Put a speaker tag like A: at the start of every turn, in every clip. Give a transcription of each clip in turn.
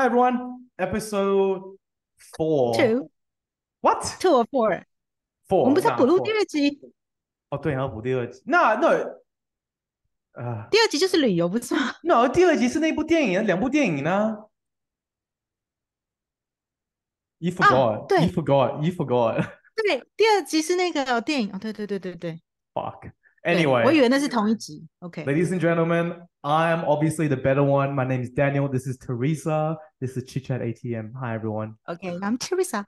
A: Hi everyone, episode four.
B: Two.
A: What?
B: Two or four?
A: Four.
B: 我们不是要补录
A: Nah,
B: 第二集？
A: four. 哦，对，还要补第二集。那那呃，
B: 第二集就是旅游，不是吗？
A: 那第二集是那部电影，两部电影呢？You forgot.
B: 对
A: You forgot. You forgot.
B: 对，第二集是那个电影哦，对对对对对。
A: Fuck.
B: 对
A: Anyway.
B: 我以为那是同一集。OK。
A: Ladies and gentlemen, I am obviously the better one. My name is Daniel. This is Teresa. This is Chit Chat ATM. Hi everyone.
B: OK，I'm Teresa。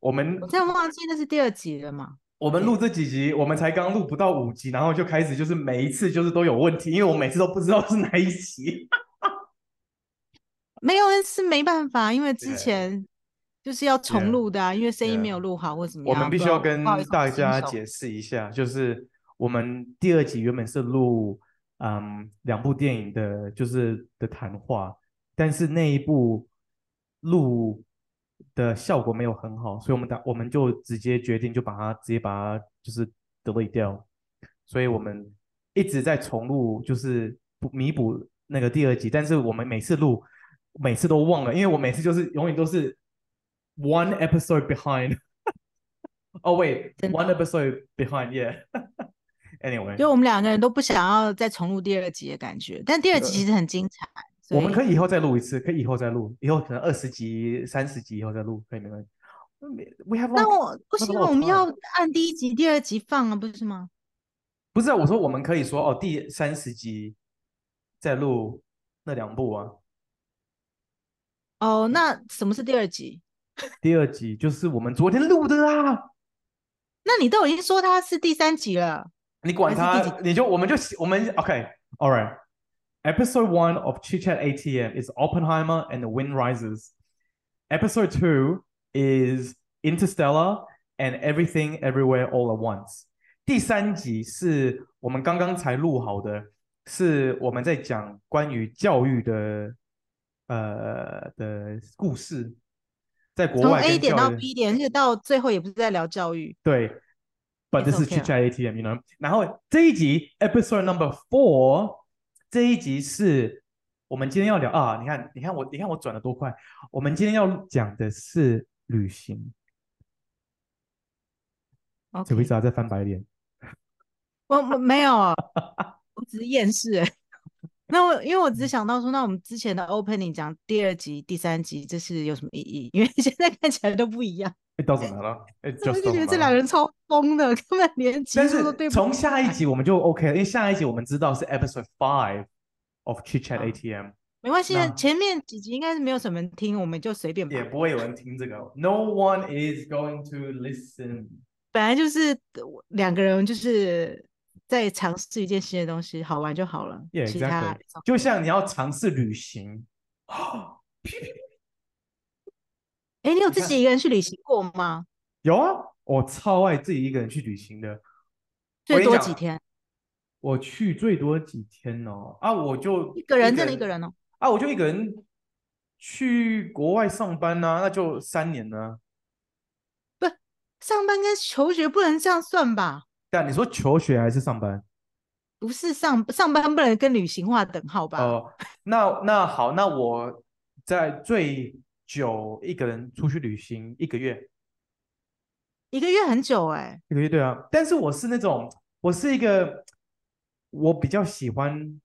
A: 我们
B: 我真的忘记那是第二集了嘛？
A: 我们录这几集，我们才刚录不到五集，然后就开始就是每一次就是都有问题，因为我每次都不知道是哪一集。
B: 没有，是没办法，因为之前就是要重录的啊，因为声音没有录好或怎么样。
A: 我们必须要跟大家解释一下，就是我们第二集原本是录嗯两部电影的，就是的谈话，但是那一部录的效果没有很好，所以我们打我们就直接决定就把它直接把它就是 delete 掉，所以我们一直在重录，就是补弥补那个第二集，但是我们每次录每次都忘了，因为我每次就是永远都是 one episode behind。哦、oh,，wait，
B: 真的
A: one episode behind，yeah。Anyway，
B: 就我们两个人都不想要再重录第二集的感觉，但第二集其实很精彩。
A: 我们可以以后再录一次，可以以后再录，以后可能二十集、三十集以后再录，可以没关系。We have
B: 那我不行我们要按第一集、第二集放啊，不是吗？
A: 不是啊，我说我们可以说哦，第三十集再录那两部啊。
B: 哦，那什么是第二集？
A: 第二集就是我们昨天录的啊，
B: 那你都已经说它是第三集了，
A: 你管
B: 还是第
A: 他，你就我们就我们 OK，All right。Episode one of Chit Chat ATM is Oppenheimer and the Wind Rises. Episode two is Interstellar and Everything Everywhere All at Once. 第三集是我们刚刚才录好的，是我们在讲关于教育的呃的故事，在国
B: 从
A: 外
B: A 点到 B 点，而且到最后也不是在聊教育。
A: 对，But
B: It's
A: this is
B: okay
A: Chit Chat ATM，you know。然后这一集 Episode Number Four，这一集是我们今天要聊啊，你看，你看我，你看我转的多快。我们今天要讲的是旅行。OK，Teresa 在翻白脸。
B: 我我没有啊，我只是厌世欸。那我因为我只是想到说，那我们之前的 opening 讲第二集、第三集，这是有什么意义？因为现在看起来都不一样
A: ，It doesn't matter. It
B: 我
A: just
B: 就觉得这
A: 两.
B: 人超疯的，根本连集
A: 但
B: 数都对不
A: 是从下一集我们就 OK 了，因为下一集我们知道是 Episode Five of Chit Chat
B: 啊
A: ATM，
B: 没关
A: 系，
B: 前面几集应该是没有什么人听，我们就随便吧
A: 也。不会有人听这个。No one is going to listen.
B: 本来就是两个人就是在尝试一件新的东西，好玩就好了。
A: Yeah,
B: 其他
A: exactly. 就像你要尝试旅行，
B: 哎，你有自己一个人去旅行过吗？
A: 有啊，我超爱自己一个人去旅行的。
B: 最多几天？
A: 我去最多几天哦？啊，我就
B: 一个人，真的一个人哦。
A: 啊，我就一个人去国外上班啊、那就三年呢。
B: 上班跟求学不能这样算吧？
A: 但你说求学还是上班？
B: 不是上上班不能跟旅行划等号吧？
A: 哦，那那好，那我在最久一个人出去旅行一个月，
B: 一个月很久哎、
A: 一个月对啊。但是我是那种，我是一个，我比较喜欢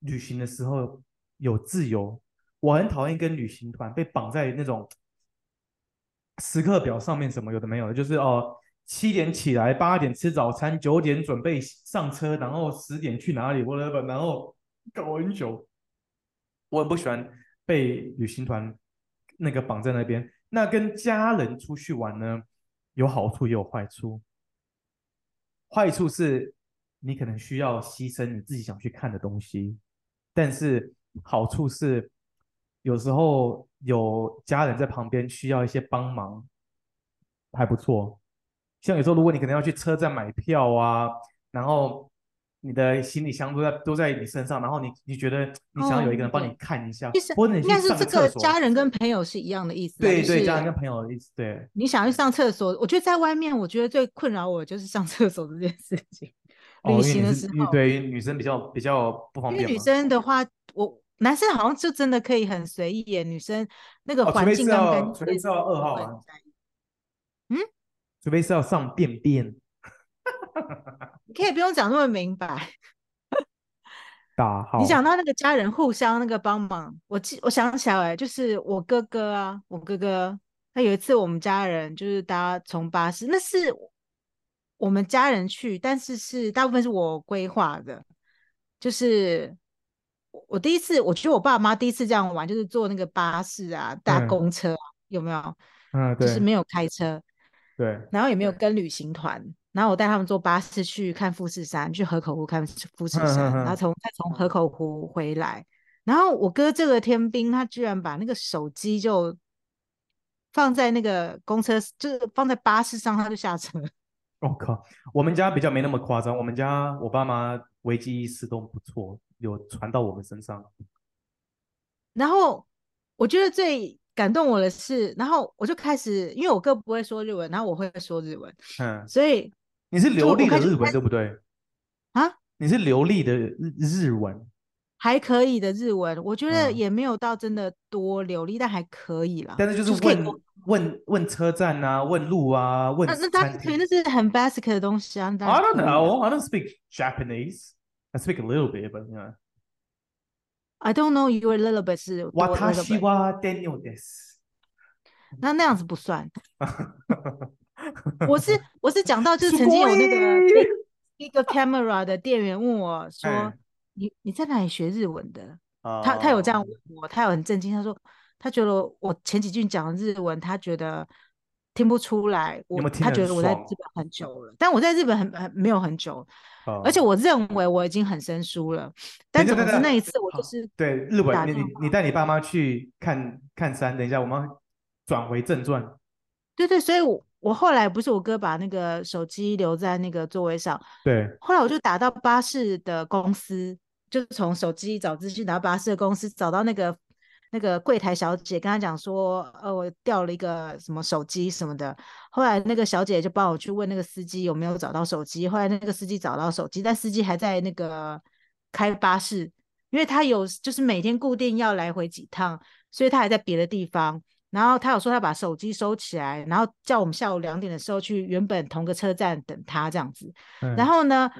A: 旅行的时候有自由，我很讨厌跟旅行团被绑在那种时刻表上面，什么有的没有的，就是哦，七点起来，八点吃早餐，九点准备上车，然后十点去哪里，whatever，然后搞很久。我很不喜欢被旅行团那个绑在那边。那跟家人出去玩呢，有好处也有坏处。坏处是你可能需要牺牲你自己想去看的东西，但是好处是有时候有家人在旁边需要一些帮忙，还不错。像有时候如果你可能要去车站买票啊，然后你的行李箱都在都在你身上，然后你你觉得你想要有一个人帮你看一下，
B: 其实
A: 或者你
B: 应该是
A: 这个
B: 家人跟朋友是一样的意思啊。对对，
A: 家人跟朋友的意思，对。
B: 你想去上厕所，我觉得在外面，我觉得最困扰我就是上厕所这件事情。
A: 哦，
B: 旅行的时候，
A: 对于女生比较比较不方便
B: 因为女。生的话，我男生好像就真的可以很随意耶，女生那个环境刚刚
A: 除非是要二
B: 号
A: 除非是要上便便，
B: 你可以不用讲那么明白。
A: 打好，
B: 你讲到那个家人互相那个帮忙，我记我想起来，就是我哥哥啊，我哥哥他有一次我们家人就是搭从巴士，那是我们家人去，但是是大部分是我规划的，就是。我第一次，我觉得我爸妈第一次这样玩，就是坐那个巴士啊，搭公车，嗯、有没有？
A: 嗯，
B: 就是没有开车，
A: 对。
B: 然后也没有跟旅行团，然后我带他们坐巴士去看富士山，去河口湖看富士山，嗯、然后从再从河口湖回来。然后我哥这个天兵，他居然把那个手机就放在那个公车，就是放在巴士上，他就下车。
A: 我、哦、靠，我们家比较没那么夸张，我们家我爸妈危机意识都不错。有传到我们身上，
B: 然后我觉得最感动我的是，然后我就开始，因为我哥不会说日文，然后我会说日文，
A: 嗯，
B: 所以
A: 你是流利的日文对不对？
B: 啊，
A: 你是流利的日日文，
B: 还可以的日文，我觉得也没有到真的多流利，嗯、但还可以啦。
A: 但是就是问问问，问车站啊，问路啊，问
B: 那那他可以，那是很 basic 的东西啊。I
A: don't know, I don't speak Japanese. I speak a little bit, but you know.
B: I don't know you a little bit 是。
A: 私は Daniel です。
B: 那那样子不算。我是我是讲到就是曾经有那个一个 camera 的店员问我说：“欸、你你在哪里学日文的？”哦、他他有这样问我，他有很震惊，他说他觉得我前几句讲的日文，他觉得。 听不出来，我他觉得我在日本很久了，但我在日本很很没有很久，哦、而且我认为我已经很生疏了。但总之那一次我就是
A: 对日本，你你带你爸妈去看看山，等一下我们转回正传。
B: 对对，所以我我后来不是我哥把那个手机留在那个座位上，
A: 对，
B: 后来我就打到巴士的公司，就从手机找资讯，打到巴士的公司找到那个。那个柜台小姐跟他讲说，呃，我掉了一个什么手机什么的。后来那个小姐就帮我去问那个司机有没有找到手机。后来那个司机找到手机，但司机还在那个开巴士，因为他有就是每天固定要来回几趟，所以他还在别的地方。然后他有说他把手机收起来，然后叫我们下午两点的时候去原本同个车站等他这样子。嗯、然后呢？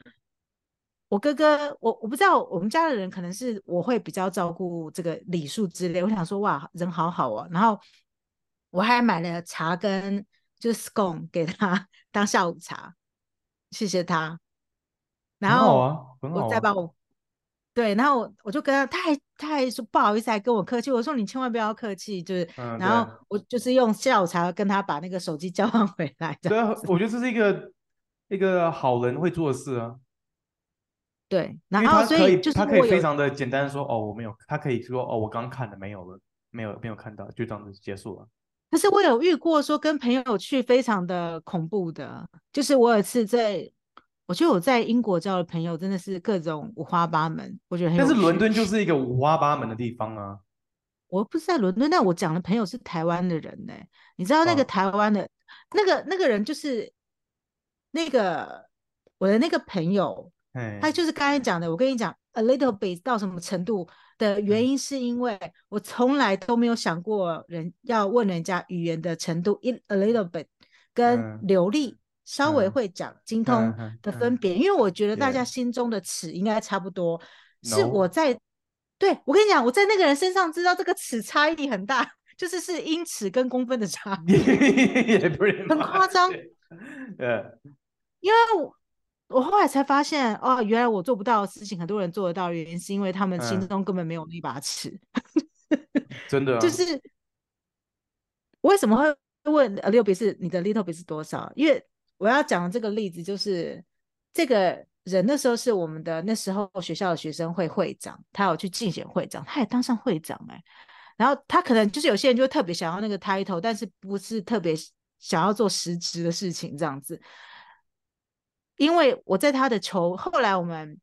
B: 我哥哥，我我不知道，我们家的人可能是我会比较照顾这个礼数之类。我想说，哇，人好好哦。然后我还买了茶跟就是 scone 给他当下午茶，谢谢他。然后我再把我，对，然后我我就跟他，他还他还说不好意思，还跟我客气。我说你千万不要客气，就是，嗯、然后我就是用下午茶跟他把那个手机交换回来。
A: 对啊，我觉得这是一个一个好人会做的事啊。
B: 对，然后所以就是
A: 他可以非常的简单说哦，我没有，他可以说哦，我刚看的没有了，没有没有看到，就这样子结束了。
B: 可是我有遇过说跟朋友去非常的恐怖的，就是我有一次在，我觉得我在英国交的朋友真的是各种五花八门，我觉得很。但
A: 是伦敦就是一个五花八门的地方啊。
B: 我不是在伦敦，但我讲的朋友是台湾的人呢、欸。你知道那个台湾的、哦、那个那个人就是那个我的那个朋友。他就是刚才讲的，我跟你讲，a little bit 到什么程度的原因，是因为我从来都没有想过人要问人家语言的程度，in a little bit 跟流利稍微会讲精通的分别，因为我觉得大家心中的尺应该差不多。是我在对我跟你讲，我在那个人身上知道这个尺差异很大，就是是英尺跟公分的差别，很夸张。呃因为我。我后来才发现，哦，原来我做不到的事情，很多人做得到，原因是因为他们心中根本没有那把尺。
A: 嗯、真的、啊，
B: 就是为什么会问 a little bit 是你的 little bit 是多少？因为我要讲的这个例子就是，这个人那时候是我们的那时候学校的学生会会长，他有去竞选会长，他也当上会长哎、欸。然后他可能就是有些人就特别想要那个 title，但是不是特别想要做实质的事情这样子。因为我在他的求，后来我们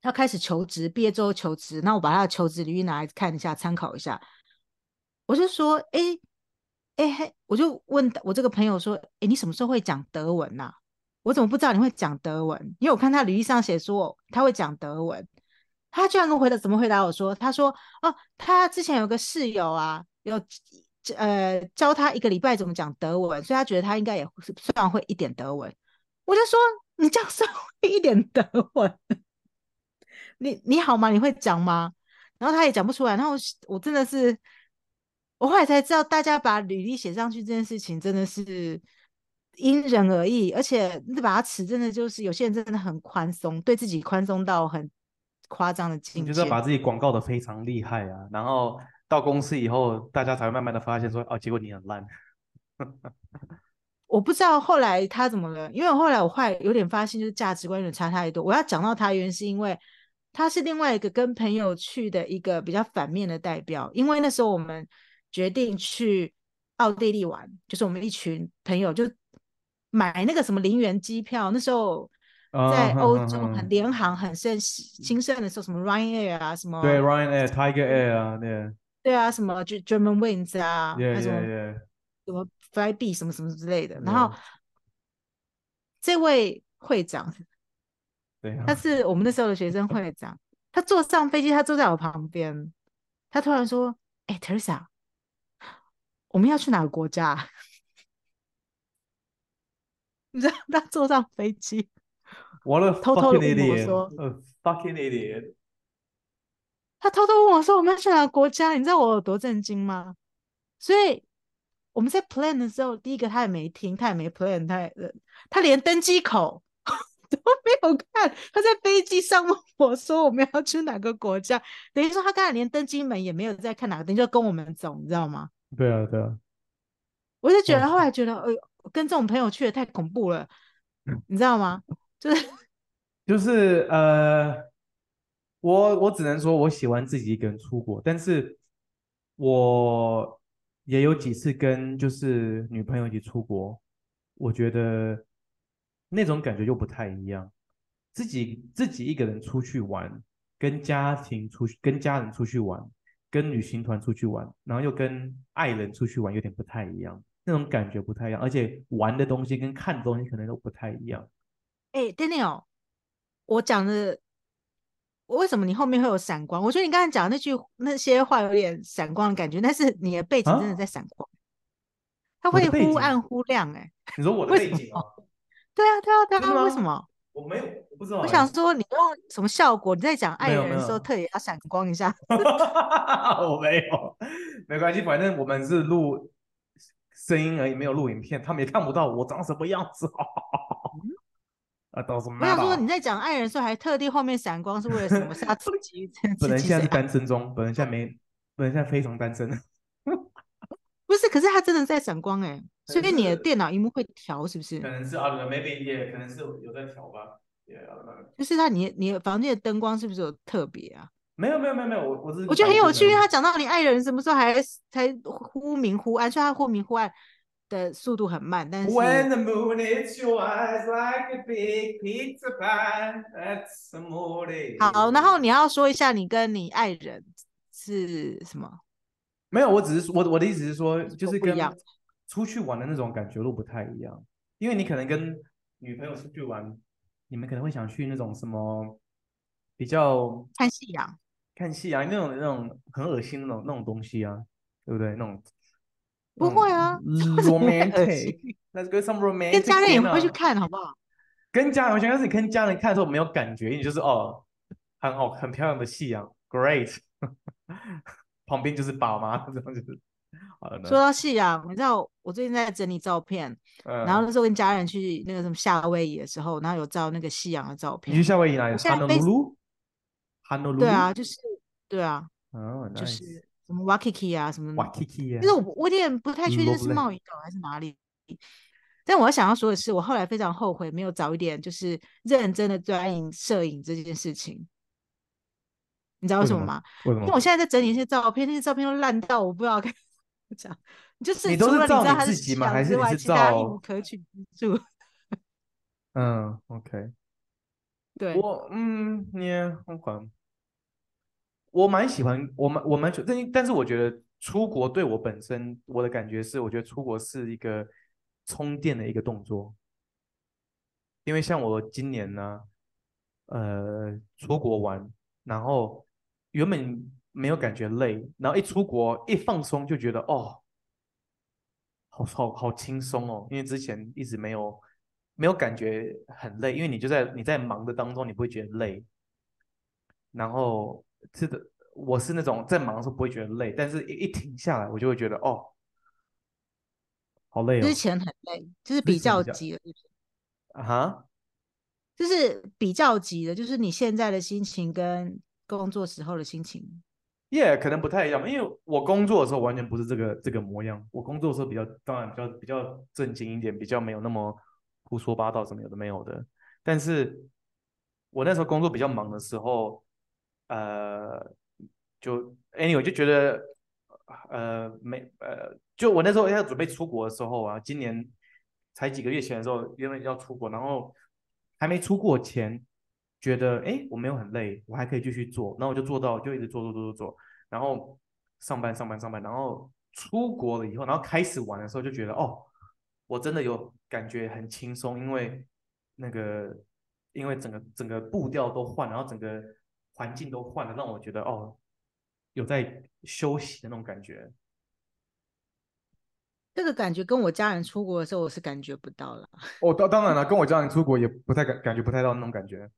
B: 他开始求职，毕业之后求职，那我把他的求职履历拿来看一下，参考一下。我就说，哎，哎，我就问我这个朋友说，哎，你什么时候会讲德文呐、啊？我怎么不知道你会讲德文？因为我看他履历上写说他会讲德文。他居然跟我回答怎么回答我说，他说哦，他之前有个室友啊，有呃教他一个礼拜怎么讲德文，所以他觉得他应该也算会一点德文。我就说你这样算会一点德文？你你好吗？你会讲吗？然后他也讲不出来。然后我，我真的是，我后来才知道，大家把履历写上去这件事情真的是因人而异，而且那把尺真的就是有些人真的很宽松，对自己宽松到很。夸张的境界，
A: 就是把自己广告的非常厉害啊，然后到公司以后，大家才会慢慢的发现说，哦，结果你很烂。
B: 我不知道后来他怎么了，因为后来我后来有点发现，就是价值观有点差太多。我要讲到他原因是因为他是另外一个跟朋友去的一个比较反面的代表，因为那时候我们决定去奥地利玩，就是我们一群朋友就买那个什么零元机票，那时候。在欧洲很联航很盛兴盛的时候，什么 Ryanair 啊，什么
A: 对 Ryanair、Tiger Air 啊，对
B: 对啊，什么就 German Wings 啊，
A: 那种
B: 什么 Flybe 什么什么之类的。然后这位会长，
A: 对，
B: 他是我们那时候的学生 会长，他坐上飞机，他坐在我旁边，他突然说：“哎，Teresa，我们要去哪个国家？” 你知道他坐上飞机。
A: 我了，
B: 偷偷的问我说
A: ：“fucking idiot！”
B: 他偷偷问我说：“我们要去哪个国家？”你知道我有多震惊吗？所以我们在 plan 的时候，第一个他也没听，他也没 plan，他也他连登机口 都没有看。他在飞机上问我说：“我们要去哪个国家？”等于说他刚才连登机门也没有在看哪个灯，就跟我们走，你知道吗？
A: 对啊，对啊。
B: 我就觉得后来觉得，哎呦，跟这种朋友去的太恐怖了，你知道吗？就是，
A: 就是呃，我我只能说我喜欢自己一个人出国，但是我也有几次跟就是女朋友一起出国，我觉得那种感觉又不太一样。自己自己一个人出去玩，跟家庭出去，跟家人出去玩，跟旅行团出去玩，然后又跟爱人出去玩，有点不太一样，那种感觉不太一样，而且玩的东西跟看的东西可能都不太一样。
B: 哎，Daniel，我讲的，为什么你后面会有闪光？我觉得你刚才讲的那句那些话有点闪光的感觉，但是你的背景真的在闪光，它会忽暗忽亮。哎，
A: 你说我的背景啊？
B: 对啊，对啊，对啊，为什么？
A: 我没有，我不知道。
B: 我想说，你用什么效果？你在讲爱人的时候特别要闪光一下？
A: 我没有，没关系，反正我们是录声音而已，没有录影片，他们也看不到我长什么样子。我
B: 想说你在讲爱人的时候还特地后面闪光是为了什么？是他自己？
A: 本人现在是单身中，本人现在没，本人现在非常单身。
B: 不是，可是他真的在闪光哎，所以你的电脑荧幕会调是不是？
A: 可能是啊，maybe 也可能是有在调吧。
B: 就是他，你你房间的灯光是不是有特别啊？
A: 没有没有没有没有，我我
B: 我觉得很有趣，因为他讲到你爱人什么时候还才忽明忽暗，所以他忽明忽暗。的速度很慢，但是。When the moon hits your eyes like a big pizza pie, that's mood. 好，然后你要说一下你跟你爱人是什么？
A: 没有，我只是我我的意思是说，就是跟出去玩的那种感觉都不太一样。因为你可能跟女朋友出去玩，你们可能会想去那种什么比较
B: 看夕阳，
A: 看夕阳那种那种很恶心那种那种东西啊，对不对？那种。
B: 不会啊
A: ，romantic，那跟 some romantic，
B: 跟家人也会去看，好不好？
A: 跟家人，我想要是你跟家人看的时候没有感觉，你就是哦，很好，很漂亮的夕阳，great，旁边就是爸妈，这样就是。
B: 说到夕阳，你知道我最近在整理照片，然后那时候跟家人去那个什么夏威夷的时候，然后有照那个夕阳的照片。
A: 你去夏威夷哪里？汉诺鲁鲁，汉诺鲁鲁。
B: 对啊，就是对啊，
A: 哦，
B: 就是。什么 Waikiki 啊，什么
A: Waikiki 啊？
B: 就是我我有点不太确定是贸易岛还是哪里。但我要想要说的是，我后来非常后悔没有早一点就是认真的钻研摄影这件事情。你知道为什么吗？
A: 为什么？
B: 因为我现在在整理一些照片，那些照片都烂到我不知道该怎么讲。就是
A: 你都是照你自己吗？还是你是照？
B: 一无可取之处。
A: 嗯，OK。
B: 对。
A: 我嗯，你很管。我蛮喜欢，我蛮我蛮喜，但但是我觉得出国对我本身，我的感觉是，我觉得出国是一个充电的一个动作。因为像我今年呢，呃，出国玩，然后原本没有感觉累，然后一出国一放松就觉得哦，好好好轻松哦，因为之前一直没有没有感觉很累，因为你就在你在忙的当中，你不会觉得累。然后是的，我是那种在忙的时候不会觉得累，但是一一停下来，我就会觉得哦，好累哦。
B: 之前很累，就是比较急了，
A: 啊哈，
B: 就是比较急的，就是你现在的心情跟工作时候的心情，
A: 耶，yeah, 可能不太一样，因为我工作的时候完全不是这个这个模样，我工作的时候比较当然比较比较正经一点，比较没有那么胡说八道什么有的没有的，但是我那时候工作比较忙的时候。呃，就 anyway 就觉得，呃，没呃，就我那时候要准备出国的时候啊，今年才几个月前的时候，因为要出国，然后还没出国前，觉得哎，我没有很累，我还可以继续做，然后我就做到，就一直做做做做做，然后上班上班上班，然后出国了以后，然后开始玩的时候，就觉得哦，我真的有感觉很轻松，因为那个，因为整个整个步调都换，然后整个。环境都换了，让我觉得哦，有在休息的那种感觉。
B: 这个感觉跟我家人出国的时候，我是感觉不到了。
A: 哦，当当然了，跟我家人出国也不太感感觉不太到那种感觉。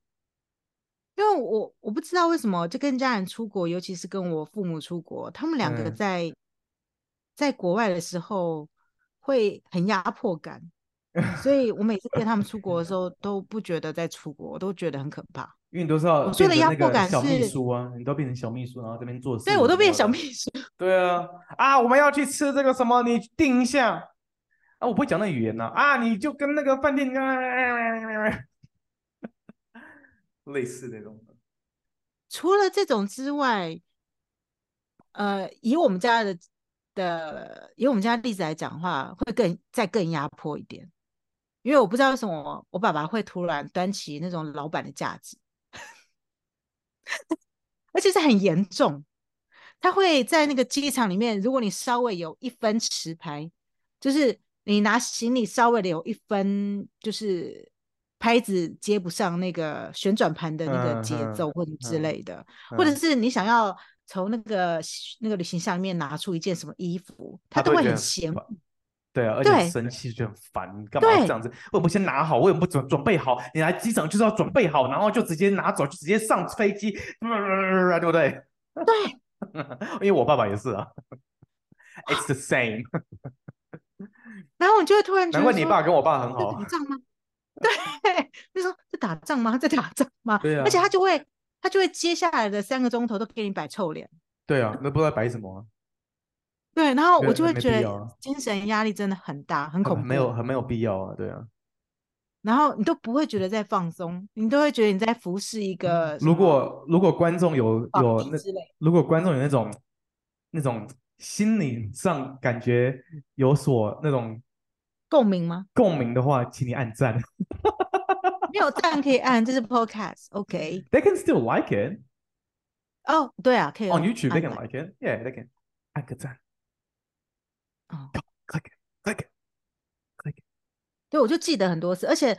B: 因为我我不知道为什么，就跟家人出国，尤其是跟我父母出国，他们两个在、嗯、在国外的时候会很压迫感，所以我每次跟他们出国的时候 都不觉得在出国，我都觉得很可怕。
A: 因为你都是要变成那个小秘书啊，你都变成小秘书，然后这边做事。
B: 对，我都变成小秘书。
A: 对啊，啊，我们要去吃这个什么？你定一下。啊，我不会讲那语言呐。啊，你就跟那个饭店 类似那种。
B: 除了这种之外，呃，以我们家的的以我们家的例子来讲的话，会更再更压迫一点。因为我不知道为什么我爸爸会突然端起那种老板的架子。而且是很严重，他会在那个机场里面，如果你稍微有一分持拍，就是你拿行李稍微的有一分，就是拍子接不上那个旋转盘的那个节奏或者之类的，或者是你想要从那个那个旅行箱里面拿出一件什么衣服，他都会很嫌。
A: 对啊，而且生气就很烦，你干嘛这样子？为什么不先拿好？为什么不准准备好？你来机场就是要准备好，然后就直接拿走，就直接上飞机，对不对？
B: 对，
A: 因为我爸爸也是啊，It's the same。
B: 然后你就会突然觉得，
A: 难怪你爸跟我爸很好。
B: 打仗吗？对，就说在打仗吗？在打仗吗？
A: 对啊。
B: 而且他就会，他就会接下来的三个钟头都给你摆臭脸。
A: 对啊，那不知道摆什么。
B: 对，然后我就会觉得精神压力真的很大，很恐怖。
A: 没有，很没有必要啊，对啊。
B: 然后你都不会觉得在放松，你都会觉得你在服侍一个。
A: 如果如果观众有有那，如果观众有那种那种心理上感觉有所那种
B: 共鸣吗？
A: 共鸣的话，请你按赞。
B: 没有赞可以 按，这是 podcast，OK。
A: They can still like it。
B: 哦，对啊，可以。
A: On YouTube they can like it. Yeah, they can 按个赞。
B: 哦
A: ，click click click，
B: 对，我就记得很多次，而且，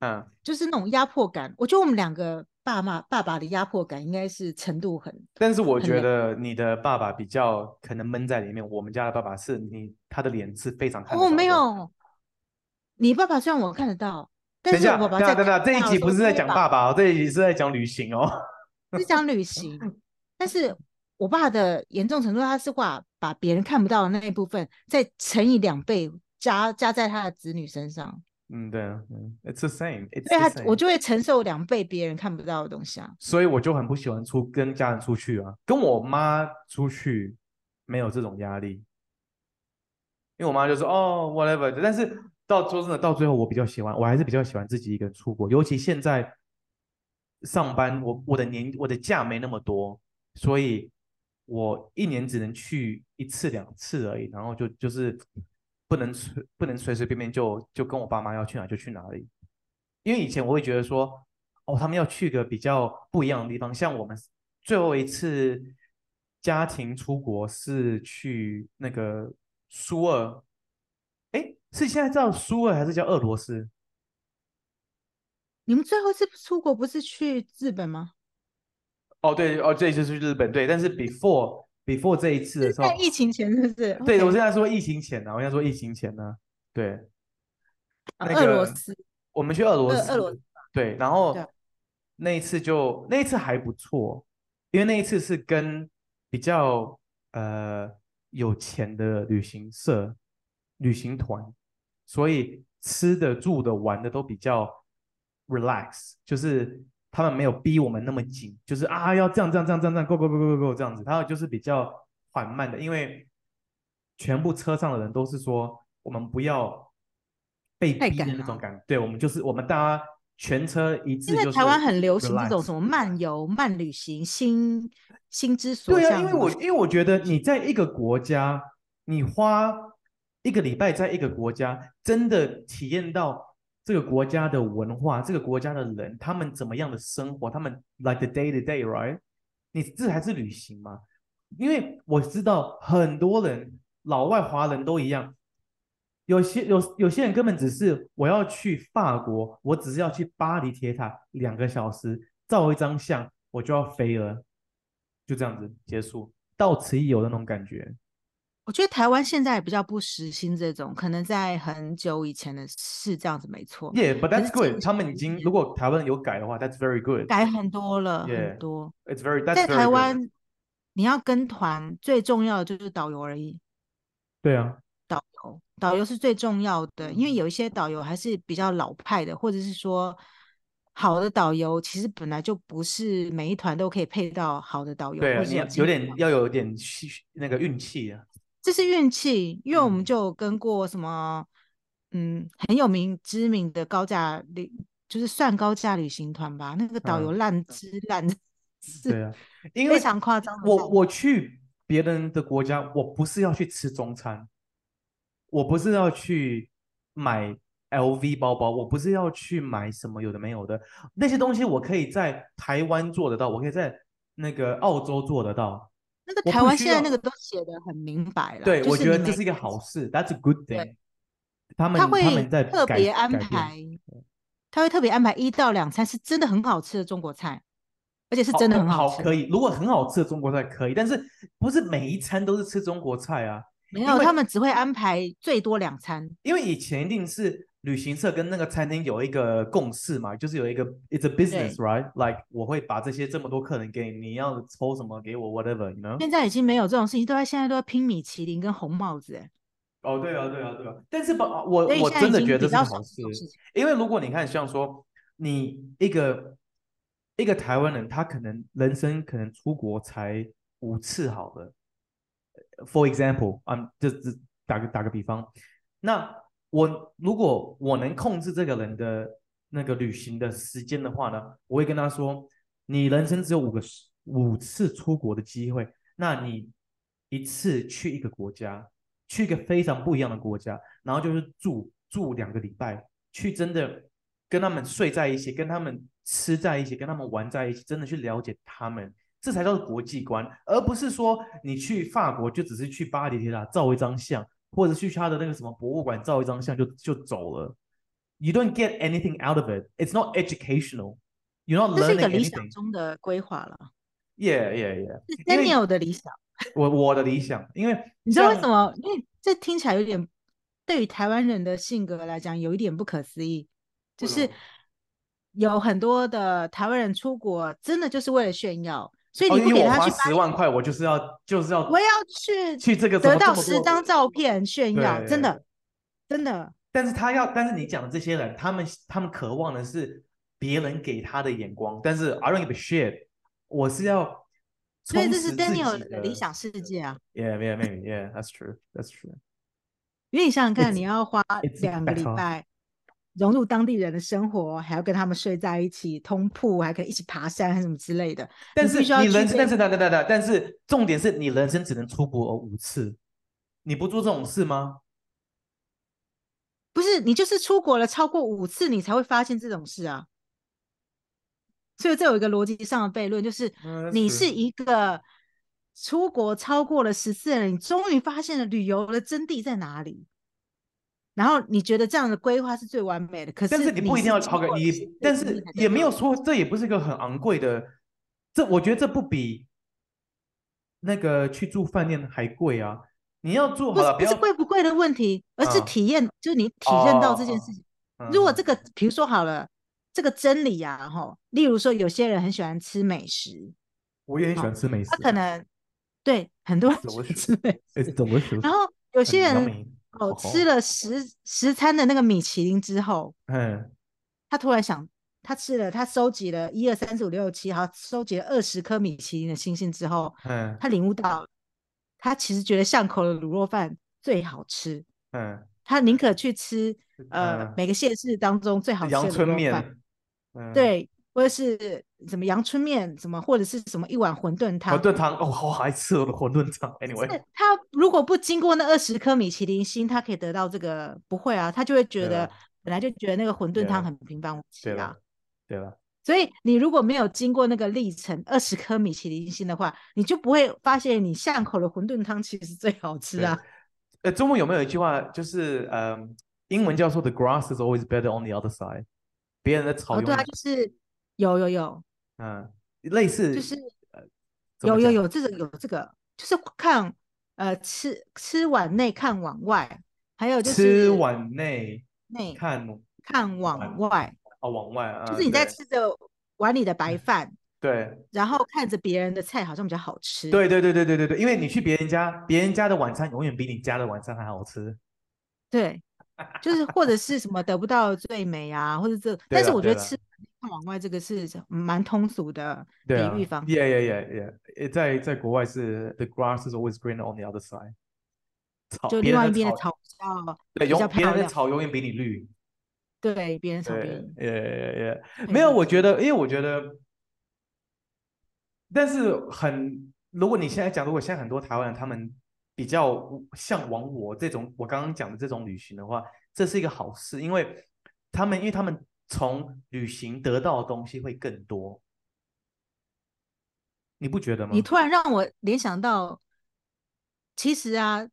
A: 嗯，
B: 就是那种压迫感。我觉得我们两个爸妈爸爸的压迫感应该是程度很，
A: 但是我觉得你的爸爸比较可能闷在里面。我们家的爸爸是你，他的脸是非常看。
B: 哦，没有，你爸爸虽然我看得到，但是我爸爸在
A: 等等，这一集不是在讲爸爸哦，这一集是在讲旅行哦，
B: 是讲旅行，但是。我爸的严重程度，他是把把别人看不到的那一部分，再乘以两倍加加在他的子女身上。
A: 嗯，对啊，嗯，It's the same。
B: 所以他我就会承受两倍别人看不到的东西啊。
A: 所以我就很不喜欢出跟家人出去啊，跟我妈出去没有这种压力，因为我妈就说哦，whatever。但是到说真的，到最后我比较喜欢，我还是比较喜欢自己一个人出国，尤其现在上班，我我的年我的假没那么多，所以。我一年只能去一次两次而已，然后就就是不能随不能随随便便就就跟我爸妈要去哪就去哪里，因为以前我会觉得说，哦，他们要去个比较不一样的地方，像我们最后一次家庭出国是去那个苏俄，哎，是现在叫苏俄还是叫俄罗斯？
B: 你们最后一次出国不是去日本吗？
A: 哦，对，哦，这一次是日本，对。但是 before before 这一次的时候，
B: 在疫情前是不是？
A: 对，okay. 我现在说疫情前呢，我现在说疫情前呢，对。
B: 啊那个、俄罗斯，
A: 我们去俄罗斯，
B: 俄罗斯，
A: 对，然后那一次就那一次还不错，因为那一次是跟比较呃有钱的旅行社、旅行团，所以吃的、住的、玩的都比较 relax，就是。他们没有逼我们那么紧，就是啊要这样这样这样这样这样 go go go go go 这样子，他们就是比较缓慢的，因为全部车上的人都是说我们不要被逼的那种感觉，对，我们就是我们大家全车一致。
B: 现在台湾很流行这种什么慢游、慢旅行、心心之所向。
A: 对啊，因为我因为我觉得你在一个国家，你花一个礼拜在一个国家，真的体验到。这个国家的文化，这个国家的人，他们怎么样的生活？他们 like the day to day，right？你这还是旅行吗？因为我知道很多人，老外华人都一样，有些有有些人根本只是我要去法国，我只是要去巴黎铁塔两个小时照一张相，我就要飞了，就这样子结束，到此一游的那种感觉。
B: 我觉得台湾现在也比较不实行这种，可能在很久以前的是这样子，没错。
A: Yeah, but that's good. 他们已经如果台湾有改的话，that's very good.
B: 改很多了
A: ，yeah,
B: 很多。
A: It's very, that's very
B: 在台湾，你要跟团最重要的就是导游而已。
A: 对啊，
B: 导游导游是最重要的，因为有一些导游还是比较老派的，或者是说好的导游其实本来就不是每一团都可以配到好的导游。
A: 对啊，
B: 你
A: 有点要有点那个运气啊。
B: 这是运气，因为我们就有跟过什么，嗯，嗯，很有名知名的高价旅，就是算高价旅行团吧。那个导游烂之
A: 烂 对啊，因为
B: 非常夸张。
A: 我我去别人的国家，我不是要去吃中餐，我不是要去买 LV 包包，我不是要去买什么有的没有的那些东西，我可以在台湾做得到，我可以在那个澳洲做得到。
B: 那个台湾现在那个都写的很明白了，
A: 对、
B: 就是，
A: 我觉得这是一个好事，That's a good thing。他们
B: 他
A: 在
B: 特别安排，他会特别安排一到两餐是真的很好吃的中国菜，而且是真的很好吃。
A: 好，可以，如果很好吃的中国菜可以，但是不是每一餐都是吃中国菜啊？
B: 没有，他们只会安排最多两餐，
A: 因为以前一定是。旅行社跟那个餐厅有一个共识嘛，就是有一个 it's a business right，like 我会把这些这么多客人给你，你要抽什么给我 whatever，you know。
B: 现在已经没有这种事情，都在现在都在拼米其林跟红帽子哎。
A: 哦，对啊，对啊，对啊。但是吧，我我真的觉得这是好事，因为如果你看像说你一个一个台湾人，他可能人生可能出国才五次好了，for example，啊、um，就只打个打个比方，那。我如果我能控制这个人的那个旅行的时间的话呢，我会跟他说：你人生只有五个五次出国的机会，那你一次去一个国家，去一个非常不一样的国家，然后就是住住两个礼拜，去真的跟他们睡在一起，跟他们吃在一起，跟他们玩在一起，真的去了解他们，这才叫做国际观，而不是说你去法国就只是去巴黎铁塔照一张相。或者去他的那个什么博物馆照一张相就就走了，You don't get anything out of it. It's not educational. You're not learning anything. 这是一个理想中
B: 的规划了。
A: Yeah, yeah, yeah.
B: 是 Daniel 的理想。
A: 我我的理想，因为
B: 你知道为什么？因为这听起来有点，对于台湾人的性格来讲，有一点不可思议。就是有很多的台湾人出国，真的就是为了炫耀。所以你不给他去
A: 十万块，我就是要就是要
B: 我要去
A: 去这个
B: 得到十张照片炫耀，真的真的。
A: 但是他要，但是你讲的这些人，他们他们渴望的是别人给他的眼光，但是 I don't give a shit，我是要。
B: 所以这是 Daniel 的理想世界啊。
A: Yeah, yeah, maybe, yeah, that's true, that's true。
B: 因为你想想看，你要花两个礼拜。融入当地人的生活，还要跟他们睡在一起，通铺还可以一起爬山，还什么之类的。
A: 但是你人生，但是等等等等，但是重点是你人生只能出国五次，你不做这种事吗？
B: 不是，你就是出国了超过五次，你才会发现这种事啊。所以这有一个逻辑上的悖论，就是你是一个出国超过了十次的人，你终于发现了旅游的真谛在哪里。然后你觉得这样的规划是最完美的，可是，
A: 但是你不一定要超个一，但是也没有说这也不是一个很昂贵的这我觉得这不比那个去住饭店还贵啊！你要住好了，
B: 不是贵不贵的问题，而是体验，就是你体验到这件事情。如果这个，比如说好了，这个真理啊，哈，例如说有些人很喜欢吃美食，
A: 我也很喜欢吃美食，
B: 他可能对很多人喜欢吃美食，然后有些人哦吃了十十餐的那个米其林之后，嗯，他突然想。他吃了，他收集了一二三四五六七，好，收集了二十颗米其林的星星之后，嗯，他领悟到，他其实觉得巷口的卤肉饭最好吃，嗯，他宁可去吃呃、嗯、每个县市当中最好吃的阳春面，嗯、对，或者是什么阳春面，什么或者是什么一碗馄饨汤，馄
A: 饨汤哦，好爱吃我的馄饨汤。Anyway，
B: 他如果不经过那二十颗米其林星，他可以得到这个不会啊，他就会觉得、啊、本来就觉得那个馄饨汤很平凡无奇啊。
A: 对吧？
B: 所以你如果没有经过那个历程，二十颗米其林星的话，你就不会发现你巷口的馄饨汤其实最好吃啊。
A: 呃，中文有没有一句话，就是呃，英文叫做 “The grass is always better on the other side”，别人的草
B: 哦，对啊，就是有有有，
A: 嗯，类似
B: 就是有有有这个有这个，就是看呃吃吃碗内看碗外，还有就是
A: 吃碗内
B: 内
A: 看
B: 看碗外。
A: 哦，往外啊，
B: 就是你在吃着碗里的白饭，
A: 对，
B: 然后看着别人的菜好像比较好吃，
A: 对对对对对对对，因为你去别人家，别人家的晚餐永远比你家的晚餐还好吃，
B: 对，就是或者是什么得不到最美啊，或者这，但是我觉得吃看碗外这个是蛮通俗的比喻方
A: ，Yeah yeah yeah yeah，在在国外是 The grass is always greener on the other side，
B: 就另外一边的草比较
A: 对，永别人的草永远比你绿。
B: 对，别人草原，
A: 也也也没有。我觉得，因为我觉得，但是很，如果你现在讲，如果现在很多台湾人他们比较向往我这种我刚刚讲的这种旅行的话，这是一个好事，因为他们因为他们从旅行得到的东西会更多，你不觉得吗？
B: 你突然让我联想到，其实啊。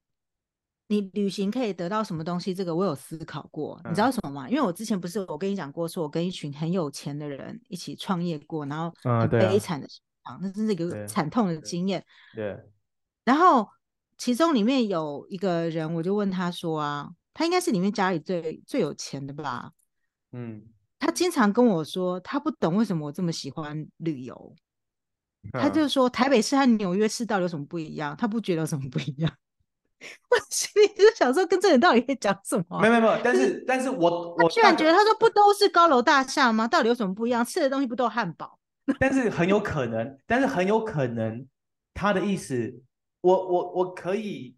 B: 你旅行可以得到什么东西？这个我有思考过，你知道什么吗？嗯、因为我之前不是我跟你讲过，说我跟一群很有钱的人一起创业过，然后很悲惨的啊，啊，那真是一个惨痛的经验。
A: 对。对
B: 然后其中里面有一个人，我就问他说啊，他应该是里面家里最最有钱的吧？
A: 嗯。
B: 他经常跟我说，他不懂为什么我这么喜欢旅游。嗯、他就说，台北市和纽约市到底有什么不一样？他不觉得有什么不一样。我心里就想说，跟这人到底在讲什么？
A: 没有没有，但是但是我我
B: 居然觉得他说不都是高楼大厦吗？到底有什么不一样？吃的东西不都汉堡？
A: 但是很有可能，但是很有可能他的意思，我我我可以，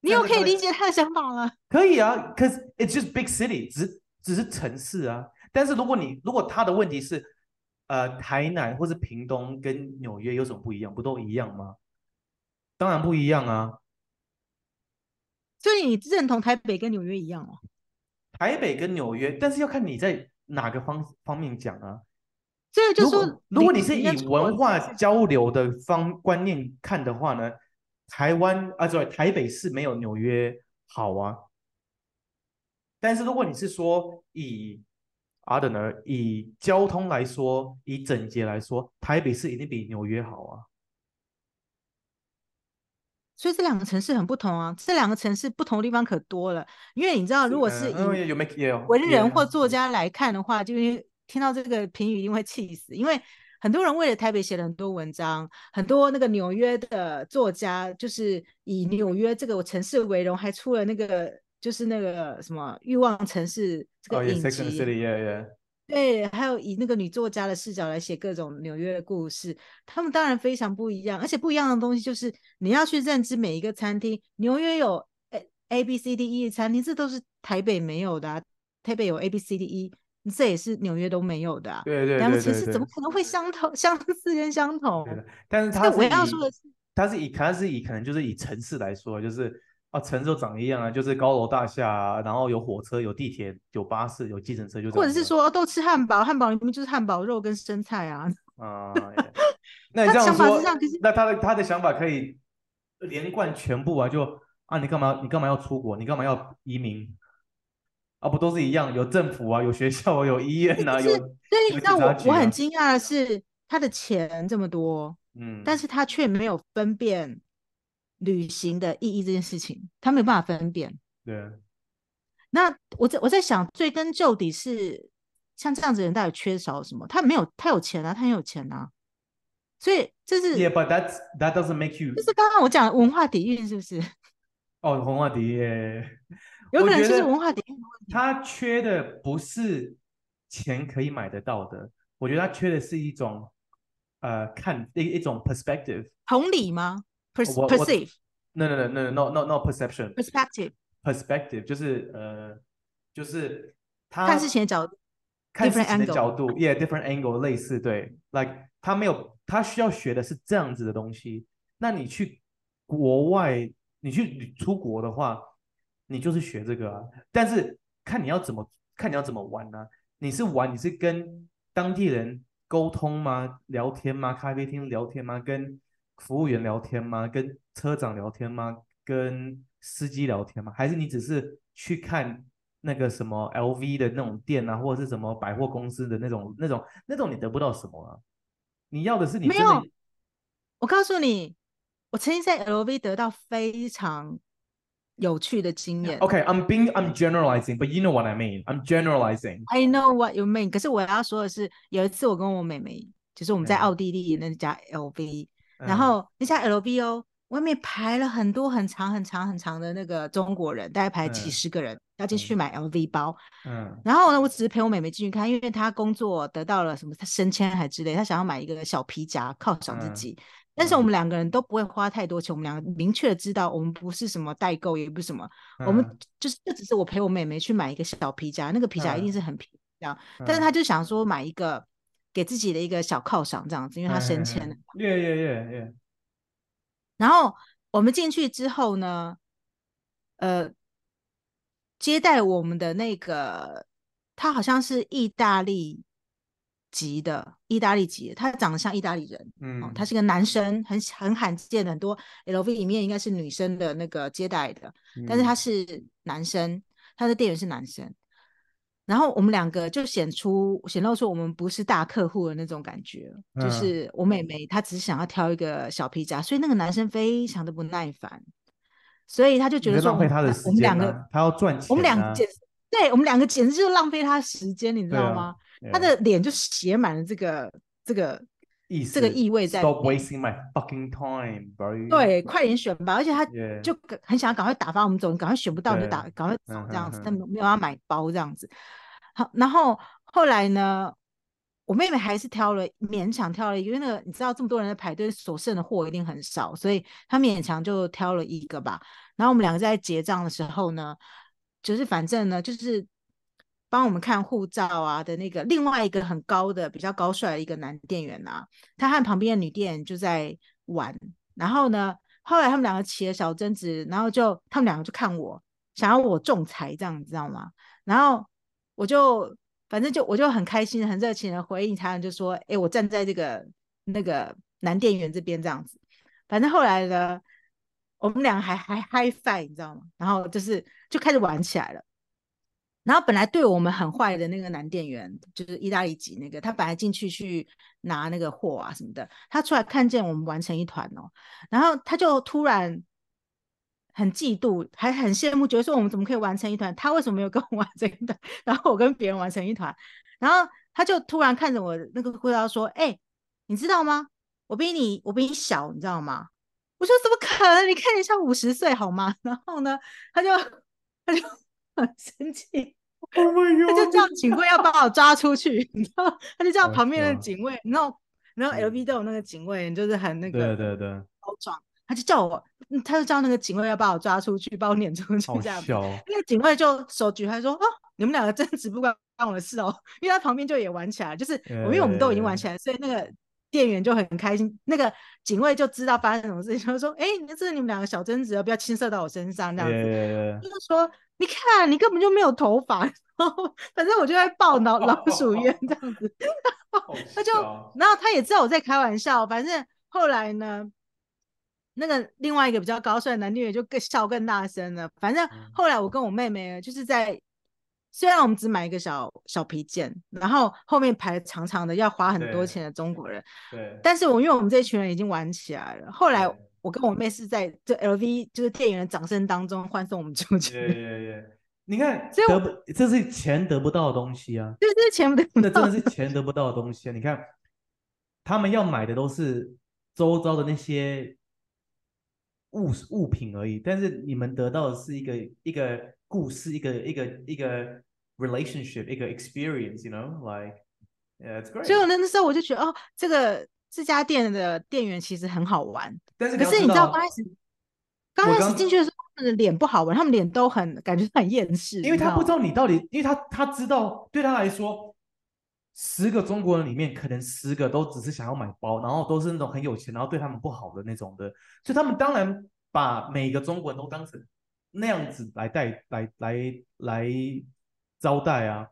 B: 你又可以理解他的想法了。
A: 可以啊，cause it's just big city，只只是城市啊。但是如果你如果他的问题是，呃，台南或是屏东跟纽约有什么不一样？不都一样吗？当然不一样啊。
B: 所以你认同台北跟纽约一样哦？
A: 台北跟纽约，但是要看你在哪个方方面讲啊。
B: 所以就说
A: 如，如果你是以文化交流的方观念看的话呢，台湾啊，对，台北是没有纽约好啊。但是如果你是说以 I don't know，以交通来说，以整洁来说，台北市一定比纽约好啊。
B: 所以这两个城市很不同啊，这两个城市不同的地方可多了。因为你知道，如果是以文人或作家来看的话，就听到这个评语一定会气死。因为很多人为了台北写了很多文章，很多那个纽约的作家就是以纽约这个城市为荣，还出了那个就是那个什么欲望城市这个影集。Oh, yeah, 对，还有以那个女作家的视角来写各种纽约的故事，他们当然非常不一样，而且不一样的东西就是你要去认知每一个餐厅。纽约有 A A B C D E 的餐厅，这都是台北没有的啊。台北有 A B C D E，这也是纽约都没有的啊。
A: 对对对对对。
B: 两个城市怎么可能会相同、相似跟相同？
A: 但是他是
B: 我要说的是，
A: 他是以，他是以可能就是以城市来说，就是。啊，城市都长一样啊，就是高楼大厦啊，然后有火车、有地铁、有巴士、有计程车，就
B: 或者是说都吃汉堡，汉堡里面就是汉堡肉跟生菜啊。
A: 啊，那你这样说，那他的他的想法可以连贯全部啊？就啊，你干嘛你干嘛要出国？你干嘛要移民？啊，不都是一样？有政府啊，有学校啊，有医院啊，有。
B: 所以你知道我我很惊讶的是，他的钱这么多，
A: 嗯，
B: 但是他却没有分辨旅行的意义这件事情，他没有办法分辨。
A: 对。
B: 那我在我在想，追根究底是像这样子的人到底缺少什么？他没有，他有钱啊，他很有钱啊。所以这是。
A: Yeah, but that that doesn't make you。
B: 就是刚刚我讲的文化底蕴，是不是？
A: 哦，文化底蕴，
B: 有可能就是文化底蕴。
A: 他缺的不是钱可以买得到的，我觉得他缺的是一种呃看一一种 perspective。
B: 同理吗？perceive？No
A: no no no no no no perception。
B: perspective。
A: perspective 就是呃，就是他
B: 看事情的角度，
A: 看事情的角度，yeah，different angle 类似对，like 他没有，他需要学的是这样子的东西。那你去国外，你去你出国的话，你就是学这个啊。但是看你要怎么看你要怎么玩呢、啊？你是玩，你是跟当地人沟通吗？聊天吗？咖啡厅聊天吗？跟服务员聊天吗？跟车长聊天吗？跟司机聊天吗？还是你只是去看那个什么 LV 的那种店啊，或者是什么百货公司的那种、那种、那种，你得不到什么啊？你要的是你
B: 没有。我告诉你，我曾经在 LV 得到非常有趣的经验。
A: OK，I'm、okay, being I'm generalizing，but you know what I mean. I'm generalizing.
B: I know what you mean. 可是我要说的是，有一次我跟我妹妹，就是我们在奥地利那家 LV，、嗯、然后那家 LV 哦。外面排了很多很长很长很长的那个中国人，大概排几十个人、嗯、要进去买 LV 包。嗯，然后呢，我只是陪我妹妹进去看，因为她工作得到了什么，她升迁还之类，她想要买一个小皮夹犒赏自己、嗯。但是我们两个人都不会花太多钱，我们两个明确的知道，我们不是什么代购，也不是什么，嗯、我们就是这只是我陪我妹妹去买一个小皮夹，那个皮夹一定是很便宜这样、嗯。但是她就想说买一个给自己的一个小犒赏这样子，因为他升迁了。
A: 耶耶耶耶。
B: 然后我们进去之后呢，呃，接待我们的那个他好像是意大利籍的，意大利籍，他长得像意大利人，嗯，哦、他是个男生，很很罕见的，很多 LV 里面应该是女生的那个接待的，嗯、但是他是男生，他的店员是男生。然后我们两个就显出显露出我们不是大客户的那种感觉，嗯、就是我妹妹她只是想要挑一个小皮夹，所以那个男生非常的不耐烦，所以他就觉得说
A: 浪费他的时间、啊、我们两个他要赚钱、啊，
B: 我们两个简对我们两个简直就是浪费他时间，你知道吗？他的脸就写满了这个这个
A: 意思，
B: 这个意味在。
A: Stop wasting my fucking time, bro.
B: 对，快点选吧，而且他就很想要赶快打发我们走，你赶快选不到你就打，赶快走这样子，嗯、但没有要买包这样子。好，然后后来呢，我妹妹还是挑了，勉强挑了一个，因为那个你知道，这么多人在排队，所剩的货一定很少，所以她勉强就挑了一个吧。然后我们两个在结账的时候呢，就是反正呢，就是帮我们看护照啊的那个另外一个很高的、比较高帅的一个男店员啊，他和旁边的女店员就在玩。然后呢，后来他们两个起了小争执，然后就他们两个就看我，想要我仲裁，这样你知道吗？然后。我就反正就我就很开心很热情的回应他，就说：“哎，我站在这个那个男店员这边这样子。”反正后来呢，我们俩还还 high five，你知道吗？然后就是就开始玩起来了。然后本来对我们很坏的那个男店员，就是意大利籍那个，他本来进去去拿那个货啊什么的，他出来看见我们玩成一团哦，然后他就突然。很嫉妒，还很羡慕，觉得说我们怎么可以玩成一团？他为什么没有跟我 玩成一团？然后我跟别人玩成一团，然后他就突然看着我那个护照说：“哎、你知道吗？我比你，我比你小，你知道吗？”我说：“怎么可能？你看你像五十岁好吗？”然后呢，他就他就 很生气，oh my God, 他就叫警卫要把我抓出去，你知道？他就叫旁边的警卫，你知道然后 LV 都有那个警卫，就是很那个，
A: 对对对，
B: 好壮。他就叫我，他就叫那个警卫要把我抓出去，把我撵出去这样子。那个警卫就手举，他说：“哦，你们两个争执不关我的事哦。”因为他旁边就也玩起来，就是我，因为我们都已经玩起来，所以那个店员就很开心。那个警卫就知道发生什么事情，就说：“哎，这是你们两个小争执，不要牵涉到我身上这样子。”就是说：“你看，你根本就没有头发，然后反正我就在抱老老鼠冤这样子。”他就，然后他也知道我在开玩笑，反正后来呢。那个另外一个比较高帅的男店员就更笑更大声了。反正后来我跟我妹妹就是在虽然我们只买一个小小皮件，然后后面排长长的要花很多钱的中国人，
A: 对，
B: 但是我因为我们这一群人已经玩起来了，后来我跟我妹是在这 LV 就是店员的掌声当中欢送我们出去。
A: 对对对，你看，得不，这是钱得不到的东西啊，
B: 就是钱得不到，
A: 那真的是钱得不到的东西啊！你看，他们要买的都是周遭的那些物物品而已，但是你们得到的是一个一个。故事一个一个一个 relationship 一个 experience，you know，like，yeah, it's great。
B: 所以那那时候我就觉得，哦，这个这家店的店员其实很好玩。
A: 但是
B: 可是你知道刚开始刚开始进去的时候，他们的脸不好玩，他们脸都很感觉很厌世，
A: 因为他不知道你到底，因为他他知道对他来说，十个中国人里面可能十个都只是想要买包，然后都是那种很有钱，然后对他们不好的那种的，所以他们当然把每个中国人都当成。那样子来带来来来招待啊，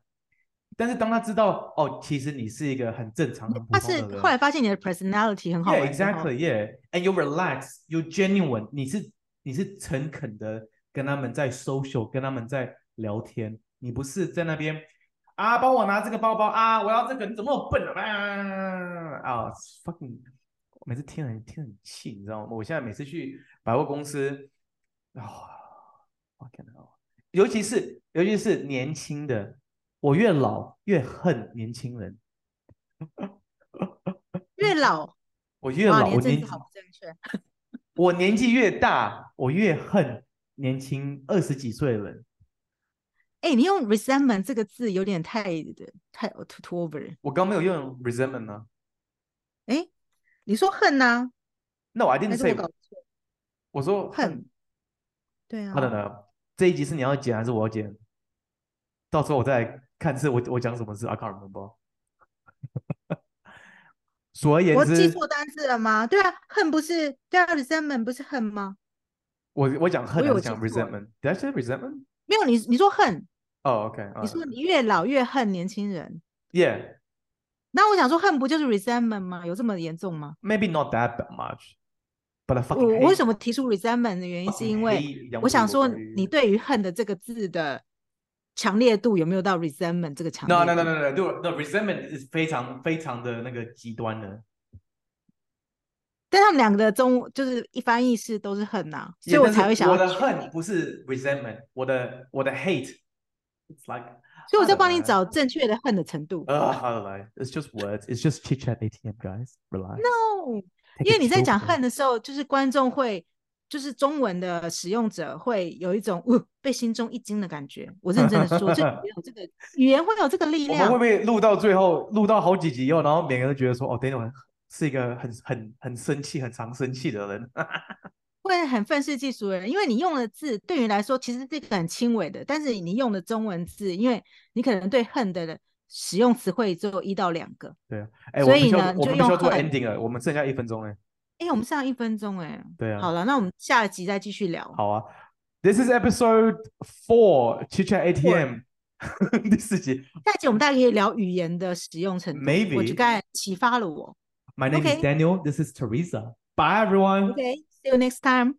A: 但是当他知道哦，其实你是一个很正常、很普通的人，
B: 他是后来发现你的 personality 很好
A: ，Yeah, exactly, yeah, and you relax, you genuine，你是你是诚恳的跟他们在 social，跟他们在聊天，你不是在那边啊，帮我拿这个包包啊，我要这个，你怎么那么笨啊？啊，fucking，每次听很听很气，你知道吗？我现在每次去百货公司啊。哦尤其是尤其是年轻的，我越老越恨年轻人。
B: 越老，
A: 我越老，我
B: 年纪好不正确。
A: 我年纪越大，我越恨年轻二十几岁的人。
B: 哎、欸，你用 resentment 这个字有点太太 too over。
A: 我刚没有用 resentment 呢、啊。
B: 哎、欸，你说恨呢、啊、
A: ？No，I didn't say
B: 我。
A: 说恨。
B: 对啊。
A: 这一集是你要剪还是我要剪？到时候我再来看是我我讲什么事啊？I can't remember。总而言之，
B: 我记错单字了吗？对啊，恨不是对啊，resentment 不是恨吗？
A: 我我讲恨，我讲 resentment。I say resentment？
B: 没有，你你说恨。
A: 哦、oh，OK。你
B: 说你越老越恨年轻人。
A: Yeah。
B: 那我想说，恨不就是 resentment 吗？有这么严重吗
A: ？Maybe not that much。
B: 我我为什么提出 resentment 的原因，是因为我想说，你对于恨的这个字的强烈度有没有到 resentment 这个强烈度？No
A: no no no no no resentment is 非常非常的那个极端的。
B: 但他们两个的中就是一翻译是都是恨呐、啊，所以我才会想。
A: 我的恨不是 resentment，我的我的 hate，it's like。
B: 所以我在帮你找正确的恨的程度。
A: 啊，好的来，It's just words，It's just chit chat ATM guys，relax。
B: No。因为你在讲恨的时候，就是观众会，就是中文的使用者会有一种、呃、被心中一惊的感觉。我认真的说，就有这个 语言会有这个力量。
A: 我们会不会录到最后，录到好几集以后，然后每个人都觉得说，哦，Daniel 是一个很很很生气、很常生气的人，
B: 会很愤世嫉俗的人。因为你用的字对于来说其实这个很轻微的，但是你用的中文字，因为你可能对恨的人。使用词汇只有一到两个，
A: 对啊，哎，
B: 所以呢，
A: 我们就要做 ending 了，我们剩下一分钟哎，
B: 哎，我们剩下一分钟哎，
A: 对啊，
B: 好了，那我们下一集再继续聊。
A: 好啊，This is episode four Chit Chat ATM，第四集。
B: 下一集我们大概可以聊语言的使用程度
A: ，Maybe，
B: 我就刚才启发了我。
A: My name is Daniel. This is Teresa. Bye everyone.
B: Okay, see you next time.